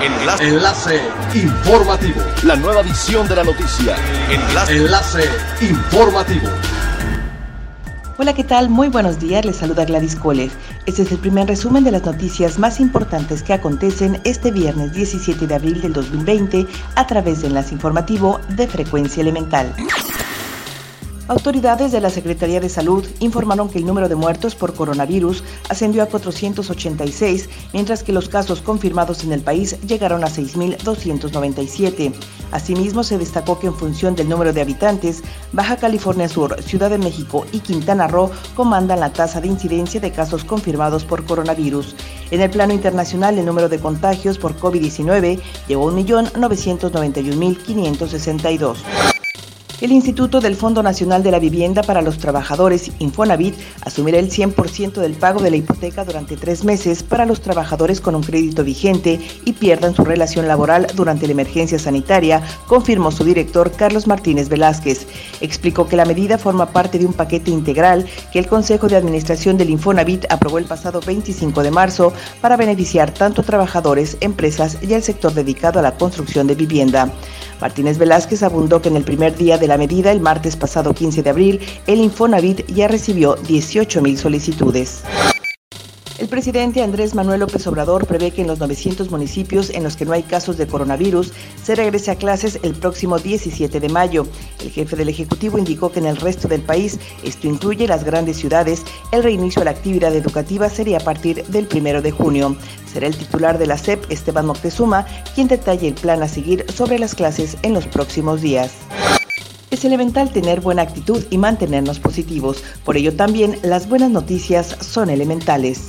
Enlace. Enlace informativo. La nueva edición de la noticia. Enlace. Enlace informativo. Hola, ¿qué tal? Muy buenos días, les saluda Gladys Kolev. Este es el primer resumen de las noticias más importantes que acontecen este viernes 17 de abril del 2020 a través de Enlace Informativo de Frecuencia Elemental. Autoridades de la Secretaría de Salud informaron que el número de muertos por coronavirus ascendió a 486, mientras que los casos confirmados en el país llegaron a 6.297. Asimismo, se destacó que en función del número de habitantes, Baja California Sur, Ciudad de México y Quintana Roo comandan la tasa de incidencia de casos confirmados por coronavirus. En el plano internacional, el número de contagios por COVID-19 llegó a 1.991.562. El Instituto del Fondo Nacional de la Vivienda para los Trabajadores, Infonavit, asumirá el 100% del pago de la hipoteca durante tres meses para los trabajadores con un crédito vigente y pierdan su relación laboral durante la emergencia sanitaria, confirmó su director Carlos Martínez Velázquez. Explicó que la medida forma parte de un paquete integral que el Consejo de Administración del Infonavit aprobó el pasado 25 de marzo para beneficiar tanto trabajadores, empresas y al sector dedicado a la construcción de vivienda. Martínez Velázquez abundó que en el primer día de la medida, el martes pasado 15 de abril, el Infonavit ya recibió 18 mil solicitudes. El presidente Andrés Manuel López Obrador prevé que en los 900 municipios en los que no hay casos de coronavirus se regrese a clases el próximo 17 de mayo. El jefe del Ejecutivo indicó que en el resto del país, esto incluye las grandes ciudades, el reinicio de la actividad educativa sería a partir del 1 de junio. Será el titular de la SEP, Esteban Moctezuma, quien detalle el plan a seguir sobre las clases en los próximos días. Es elemental tener buena actitud y mantenernos positivos. Por ello también las buenas noticias son elementales.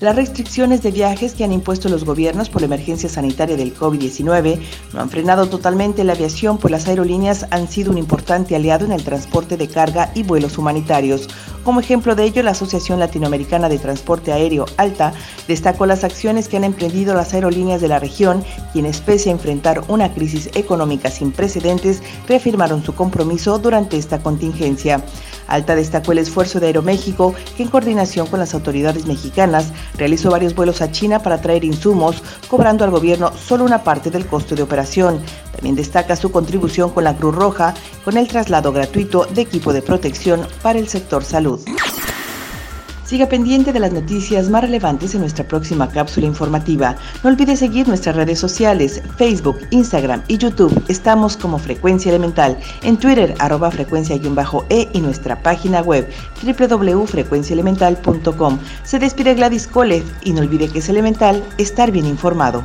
Las restricciones de viajes que han impuesto los gobiernos por la emergencia sanitaria del COVID-19 no han frenado totalmente la aviación, pues las aerolíneas han sido un importante aliado en el transporte de carga y vuelos humanitarios. Como ejemplo de ello, la Asociación Latinoamericana de Transporte Aéreo, ALTA, destacó las acciones que han emprendido las aerolíneas de la región, quienes pese a enfrentar una crisis económica sin precedentes, reafirmaron su compromiso durante esta contingencia. Alta destacó el esfuerzo de Aeroméxico, que en coordinación con las autoridades mexicanas realizó varios vuelos a China para traer insumos, cobrando al gobierno solo una parte del costo de operación. También destaca su contribución con la Cruz Roja, con el traslado gratuito de equipo de protección para el sector salud. Siga pendiente de las noticias más relevantes en nuestra próxima cápsula informativa. No olvide seguir nuestras redes sociales, Facebook, Instagram y YouTube. Estamos como Frecuencia Elemental. En Twitter, arroba frecuencia-e y nuestra página web www.frecuenciaelemental.com. Se despide Gladys Kolev y no olvide que es elemental estar bien informado.